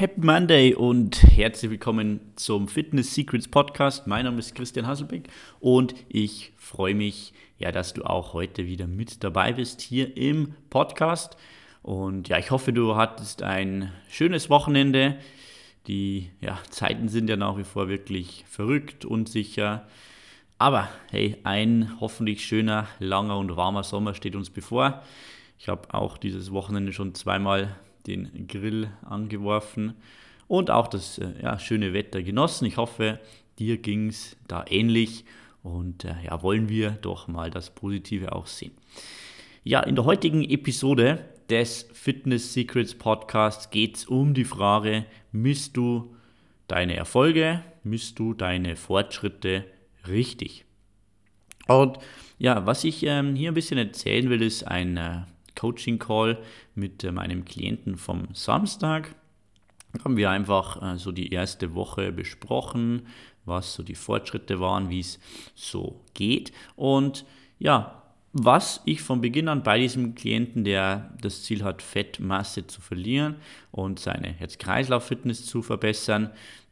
Happy Monday und herzlich willkommen zum Fitness Secrets Podcast. Mein Name ist Christian Hasselbeck und ich freue mich, ja, dass du auch heute wieder mit dabei bist hier im Podcast. Und ja, ich hoffe, du hattest ein schönes Wochenende. Die ja, Zeiten sind ja nach wie vor wirklich verrückt, unsicher. Aber hey, ein hoffentlich schöner, langer und warmer Sommer steht uns bevor. Ich habe auch dieses Wochenende schon zweimal den Grill angeworfen und auch das äh, ja, schöne Wetter genossen. Ich hoffe, dir ging es da ähnlich und äh, ja, wollen wir doch mal das Positive auch sehen. Ja, in der heutigen Episode des Fitness Secrets Podcasts geht es um die Frage, misst du deine Erfolge, misst du deine Fortschritte richtig? Und ja, was ich ähm, hier ein bisschen erzählen will, ist ein äh, Coaching-Call mit äh, meinem Klienten vom Samstag. Da haben wir einfach äh, so die erste Woche besprochen, was so die Fortschritte waren, wie es so geht. Und ja, was ich von Beginn an bei diesem Klienten, der das Ziel hat, Fettmasse zu verlieren und seine Herz-Kreislauf-Fitness zu verbessern,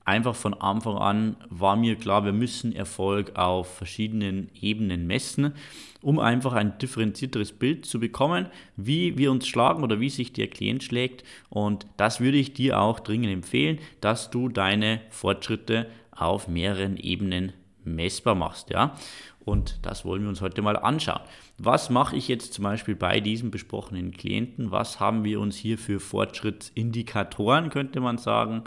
einfach von Anfang an war mir klar, wir müssen Erfolg auf verschiedenen Ebenen messen, um einfach ein differenzierteres Bild zu bekommen, wie wir uns schlagen oder wie sich der Klient schlägt. Und das würde ich dir auch dringend empfehlen, dass du deine Fortschritte auf mehreren Ebenen messbar machst. Ja? Und das wollen wir uns heute mal anschauen. Was mache ich jetzt zum Beispiel bei diesem besprochenen Klienten? Was haben wir uns hier für Fortschrittsindikatoren, könnte man sagen,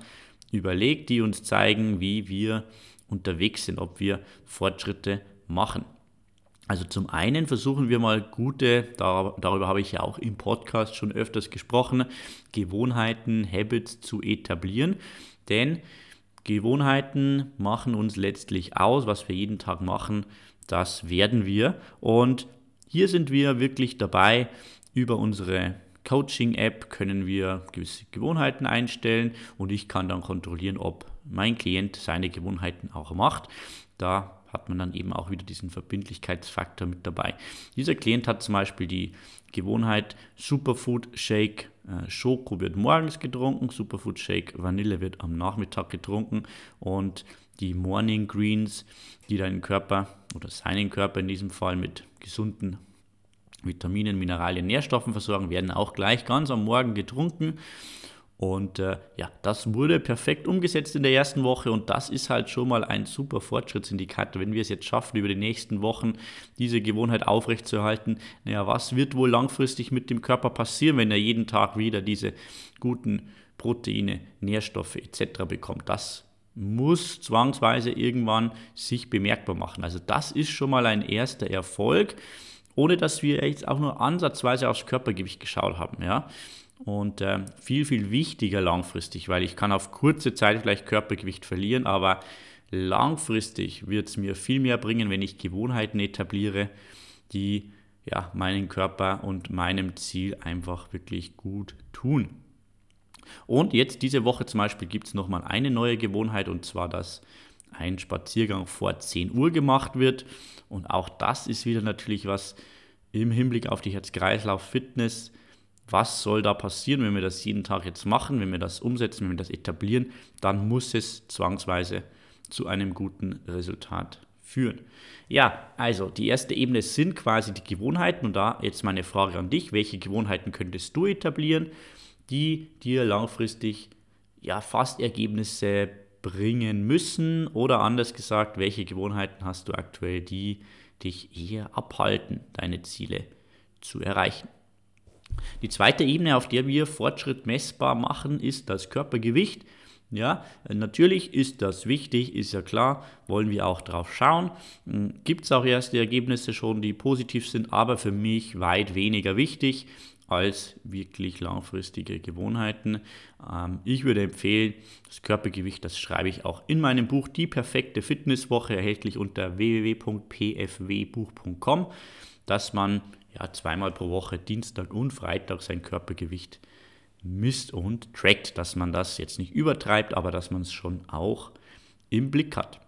überlegt, die uns zeigen, wie wir unterwegs sind, ob wir Fortschritte machen. Also zum einen versuchen wir mal gute, darüber habe ich ja auch im Podcast schon öfters gesprochen, Gewohnheiten, Habits zu etablieren. Denn Gewohnheiten machen uns letztlich aus, was wir jeden Tag machen, das werden wir. Und hier sind wir wirklich dabei, über unsere Coaching-App können wir gewisse Gewohnheiten einstellen und ich kann dann kontrollieren, ob mein Klient seine Gewohnheiten auch macht. Da hat man dann eben auch wieder diesen Verbindlichkeitsfaktor mit dabei. Dieser Klient hat zum Beispiel die Gewohnheit Superfood Shake äh, Schoko wird morgens getrunken, Superfood Shake Vanille wird am Nachmittag getrunken und die Morning Greens, die deinen Körper oder seinen Körper in diesem Fall mit gesunden Vitaminen, Mineralien, Nährstoffen versorgen, werden auch gleich ganz am Morgen getrunken. Und äh, ja, das wurde perfekt umgesetzt in der ersten Woche und das ist halt schon mal ein super Fortschrittsindikator. Wenn wir es jetzt schaffen, über die nächsten Wochen diese Gewohnheit aufrechtzuerhalten, naja, was wird wohl langfristig mit dem Körper passieren, wenn er jeden Tag wieder diese guten Proteine, Nährstoffe etc. bekommt? Das muss zwangsweise irgendwann sich bemerkbar machen. Also das ist schon mal ein erster Erfolg ohne dass wir jetzt auch nur ansatzweise aufs Körpergewicht geschaut haben. Ja? Und äh, viel, viel wichtiger langfristig, weil ich kann auf kurze Zeit vielleicht Körpergewicht verlieren, aber langfristig wird es mir viel mehr bringen, wenn ich Gewohnheiten etabliere, die ja, meinen Körper und meinem Ziel einfach wirklich gut tun. Und jetzt diese Woche zum Beispiel gibt es nochmal eine neue Gewohnheit und zwar, dass ein Spaziergang vor 10 Uhr gemacht wird. Und auch das ist wieder natürlich was im Hinblick auf die Herz-Kreislauf-Fitness. Was soll da passieren, wenn wir das jeden Tag jetzt machen, wenn wir das umsetzen, wenn wir das etablieren? Dann muss es zwangsweise zu einem guten Resultat führen. Ja, also die erste Ebene sind quasi die Gewohnheiten und da jetzt meine Frage an dich, welche Gewohnheiten könntest du etablieren, die dir langfristig ja fast Ergebnisse bringen müssen? Oder anders gesagt, welche Gewohnheiten hast du aktuell, die dich eher abhalten, deine Ziele zu erreichen? Die zweite Ebene, auf der wir Fortschritt messbar machen, ist das Körpergewicht. Ja, natürlich ist das wichtig, ist ja klar, wollen wir auch drauf schauen. Hm, Gibt es auch erste Ergebnisse schon, die positiv sind, aber für mich weit weniger wichtig als wirklich langfristige Gewohnheiten. Ähm, ich würde empfehlen, das Körpergewicht, das schreibe ich auch in meinem Buch Die perfekte Fitnesswoche, erhältlich unter www.pfwbuch.com, dass man ja, zweimal pro Woche, Dienstag und Freitag, sein Körpergewicht misst und trackt, dass man das jetzt nicht übertreibt, aber dass man es schon auch im Blick hat.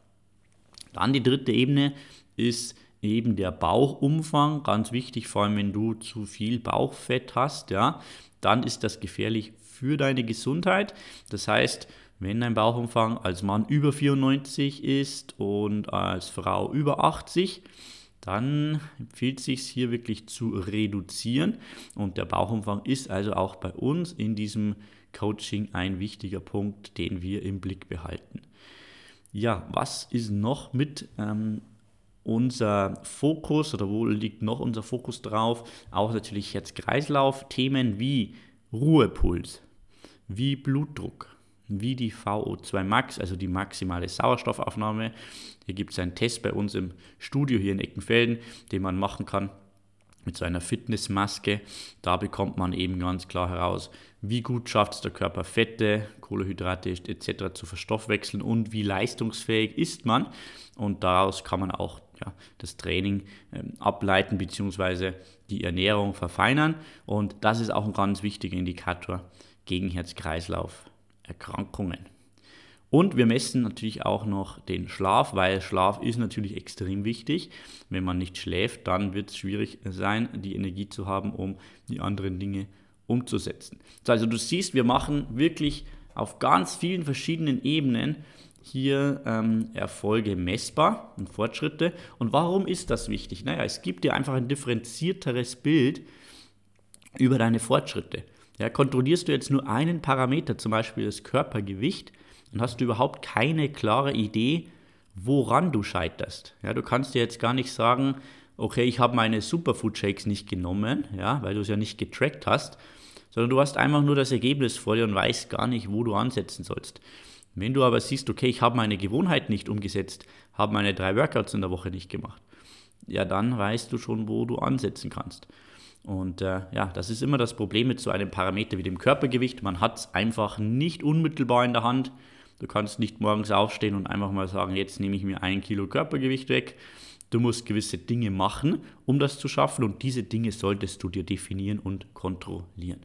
Dann die dritte Ebene ist eben der Bauchumfang, ganz wichtig, vor allem wenn du zu viel Bauchfett hast, ja, dann ist das gefährlich für deine Gesundheit. Das heißt, wenn dein Bauchumfang als Mann über 94 ist und als Frau über 80, dann empfiehlt es sich hier wirklich zu reduzieren. Und der Bauchumfang ist also auch bei uns in diesem Coaching ein wichtiger Punkt, den wir im Blick behalten. Ja, was ist noch mit ähm, unser Fokus oder wo liegt noch unser Fokus drauf? Auch natürlich jetzt Kreislauf-Themen wie Ruhepuls, wie Blutdruck, wie die VO2 Max, also die maximale Sauerstoffaufnahme. Hier gibt es einen Test bei uns im Studio hier in Eckenfelden, den man machen kann mit so einer Fitnessmaske. Da bekommt man eben ganz klar heraus, wie gut schafft es der Körper Fette, Kohlenhydrate etc. zu verstoffwechseln und wie leistungsfähig ist man. Und daraus kann man auch ja, das Training ähm, ableiten bzw. die Ernährung verfeinern. Und das ist auch ein ganz wichtiger Indikator gegen Herz-Kreislauf-Erkrankungen. Und wir messen natürlich auch noch den Schlaf, weil Schlaf ist natürlich extrem wichtig. Wenn man nicht schläft, dann wird es schwierig sein, die Energie zu haben, um die anderen Dinge umzusetzen. Also du siehst, wir machen wirklich auf ganz vielen verschiedenen Ebenen hier ähm, Erfolge messbar und Fortschritte. Und warum ist das wichtig? Naja, es gibt dir einfach ein differenzierteres Bild über deine Fortschritte. Ja, kontrollierst du jetzt nur einen Parameter, zum Beispiel das Körpergewicht, dann hast du überhaupt keine klare Idee, woran du scheiterst. Ja, du kannst dir jetzt gar nicht sagen, okay, ich habe meine Superfood Shakes nicht genommen, ja, weil du es ja nicht getrackt hast, sondern du hast einfach nur das Ergebnis vor dir und weißt gar nicht, wo du ansetzen sollst. Wenn du aber siehst, okay, ich habe meine Gewohnheit nicht umgesetzt, habe meine drei Workouts in der Woche nicht gemacht, ja, dann weißt du schon, wo du ansetzen kannst. Und äh, ja, das ist immer das Problem mit so einem Parameter wie dem Körpergewicht. Man hat es einfach nicht unmittelbar in der Hand. Du kannst nicht morgens aufstehen und einfach mal sagen, jetzt nehme ich mir ein Kilo Körpergewicht weg. Du musst gewisse Dinge machen, um das zu schaffen und diese Dinge solltest du dir definieren und kontrollieren.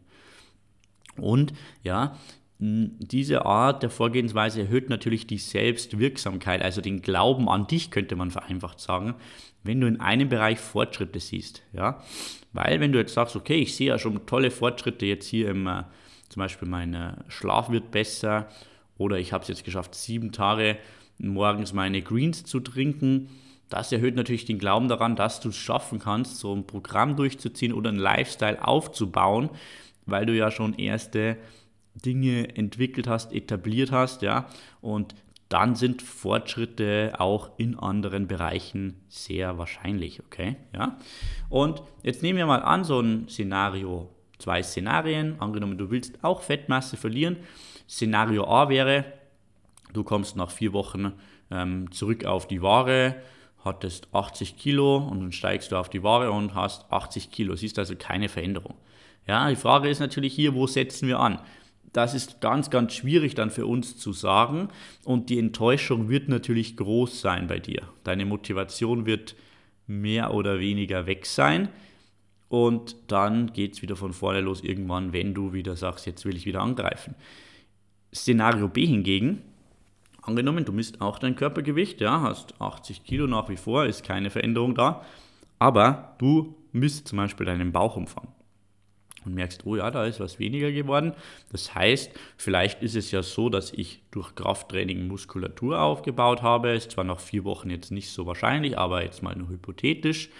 Und ja, diese Art der Vorgehensweise erhöht natürlich die Selbstwirksamkeit, also den Glauben an dich, könnte man vereinfacht sagen, wenn du in einem Bereich Fortschritte siehst. Ja? Weil wenn du jetzt sagst, okay, ich sehe ja schon tolle Fortschritte jetzt hier im, äh, zum Beispiel mein äh, Schlaf wird besser oder ich habe es jetzt geschafft, sieben Tage morgens meine Greens zu trinken. Das erhöht natürlich den Glauben daran, dass du es schaffen kannst, so ein Programm durchzuziehen oder einen Lifestyle aufzubauen, weil du ja schon erste Dinge entwickelt hast, etabliert hast, ja. Und dann sind Fortschritte auch in anderen Bereichen sehr wahrscheinlich, okay? Ja? Und jetzt nehmen wir mal an, so ein Szenario, zwei Szenarien, angenommen, du willst auch Fettmasse verlieren Szenario A wäre, du kommst nach vier Wochen ähm, zurück auf die Ware, hattest 80 Kilo und dann steigst du auf die Ware und hast 80 Kilo. Siehst also keine Veränderung. Ja, die Frage ist natürlich hier, wo setzen wir an? Das ist ganz, ganz schwierig dann für uns zu sagen und die Enttäuschung wird natürlich groß sein bei dir. Deine Motivation wird mehr oder weniger weg sein. Und dann geht es wieder von vorne los irgendwann, wenn du wieder sagst, jetzt will ich wieder angreifen. Szenario B hingegen, angenommen, du misst auch dein Körpergewicht, ja, hast 80 Kilo nach wie vor, ist keine Veränderung da, aber du misst zum Beispiel deinen Bauchumfang und merkst, oh ja, da ist was weniger geworden. Das heißt, vielleicht ist es ja so, dass ich durch Krafttraining Muskulatur aufgebaut habe. Ist zwar nach vier Wochen jetzt nicht so wahrscheinlich, aber jetzt mal nur hypothetisch.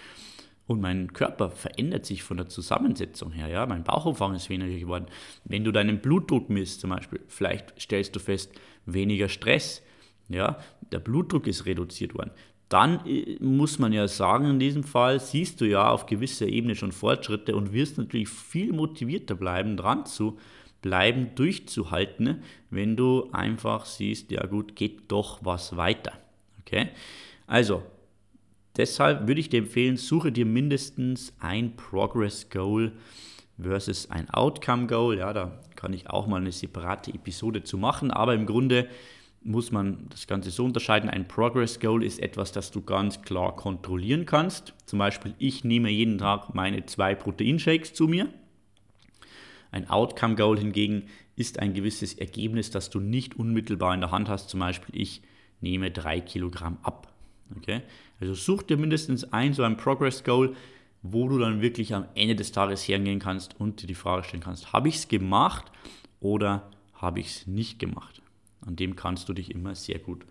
Und mein Körper verändert sich von der Zusammensetzung her. Ja? Mein Bauchumfang ist weniger geworden. Wenn du deinen Blutdruck misst zum Beispiel, vielleicht stellst du fest, weniger Stress. Ja? Der Blutdruck ist reduziert worden. Dann äh, muss man ja sagen, in diesem Fall siehst du ja auf gewisser Ebene schon Fortschritte und wirst natürlich viel motivierter bleiben, dran zu bleiben, durchzuhalten, wenn du einfach siehst, ja gut, geht doch was weiter. Okay? Also, Deshalb würde ich dir empfehlen, suche dir mindestens ein Progress Goal versus ein Outcome Goal. Ja, da kann ich auch mal eine separate Episode zu machen, aber im Grunde muss man das Ganze so unterscheiden. Ein Progress Goal ist etwas, das du ganz klar kontrollieren kannst. Zum Beispiel, ich nehme jeden Tag meine zwei Proteinshakes zu mir. Ein Outcome Goal hingegen ist ein gewisses Ergebnis, das du nicht unmittelbar in der Hand hast. Zum Beispiel, ich nehme drei Kilogramm ab. Okay? Also such dir mindestens ein, so ein Progress Goal, wo du dann wirklich am Ende des Tages hergehen kannst und dir die Frage stellen kannst, habe ich es gemacht oder habe ich es nicht gemacht. An dem kannst du dich immer sehr gut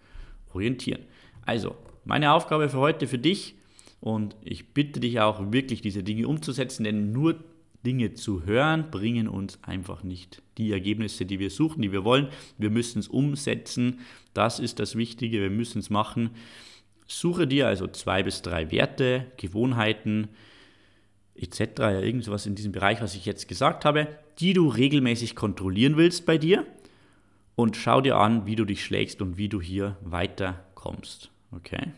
orientieren. Also, meine Aufgabe für heute für dich und ich bitte dich auch wirklich diese Dinge umzusetzen, denn nur Dinge zu hören bringen uns einfach nicht die Ergebnisse, die wir suchen, die wir wollen. Wir müssen es umsetzen. Das ist das Wichtige. Wir müssen es machen. Suche dir also zwei bis drei Werte, Gewohnheiten etc. Ja, irgendwas in diesem Bereich, was ich jetzt gesagt habe, die du regelmäßig kontrollieren willst bei dir und schau dir an, wie du dich schlägst und wie du hier weiterkommst. Okay?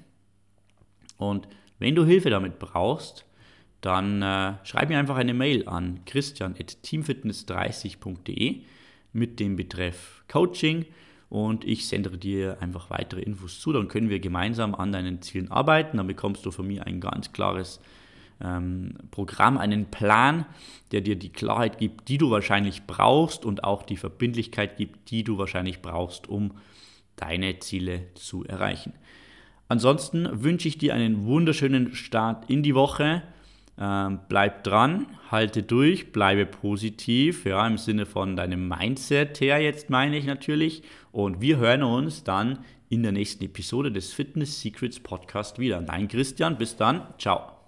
Und wenn du Hilfe damit brauchst, dann äh, schreib mir einfach eine Mail an christian.teamfitness30.de mit dem Betreff Coaching und ich sende dir einfach weitere Infos zu. Dann können wir gemeinsam an deinen Zielen arbeiten. Dann bekommst du von mir ein ganz klares ähm, Programm, einen Plan, der dir die Klarheit gibt, die du wahrscheinlich brauchst und auch die Verbindlichkeit gibt, die du wahrscheinlich brauchst, um deine Ziele zu erreichen. Ansonsten wünsche ich dir einen wunderschönen Start in die Woche. Ähm, bleib dran, halte durch, bleibe positiv, ja, im Sinne von deinem Mindset her jetzt meine ich natürlich. Und wir hören uns dann in der nächsten Episode des Fitness Secrets Podcast wieder. Dein Christian, bis dann, ciao.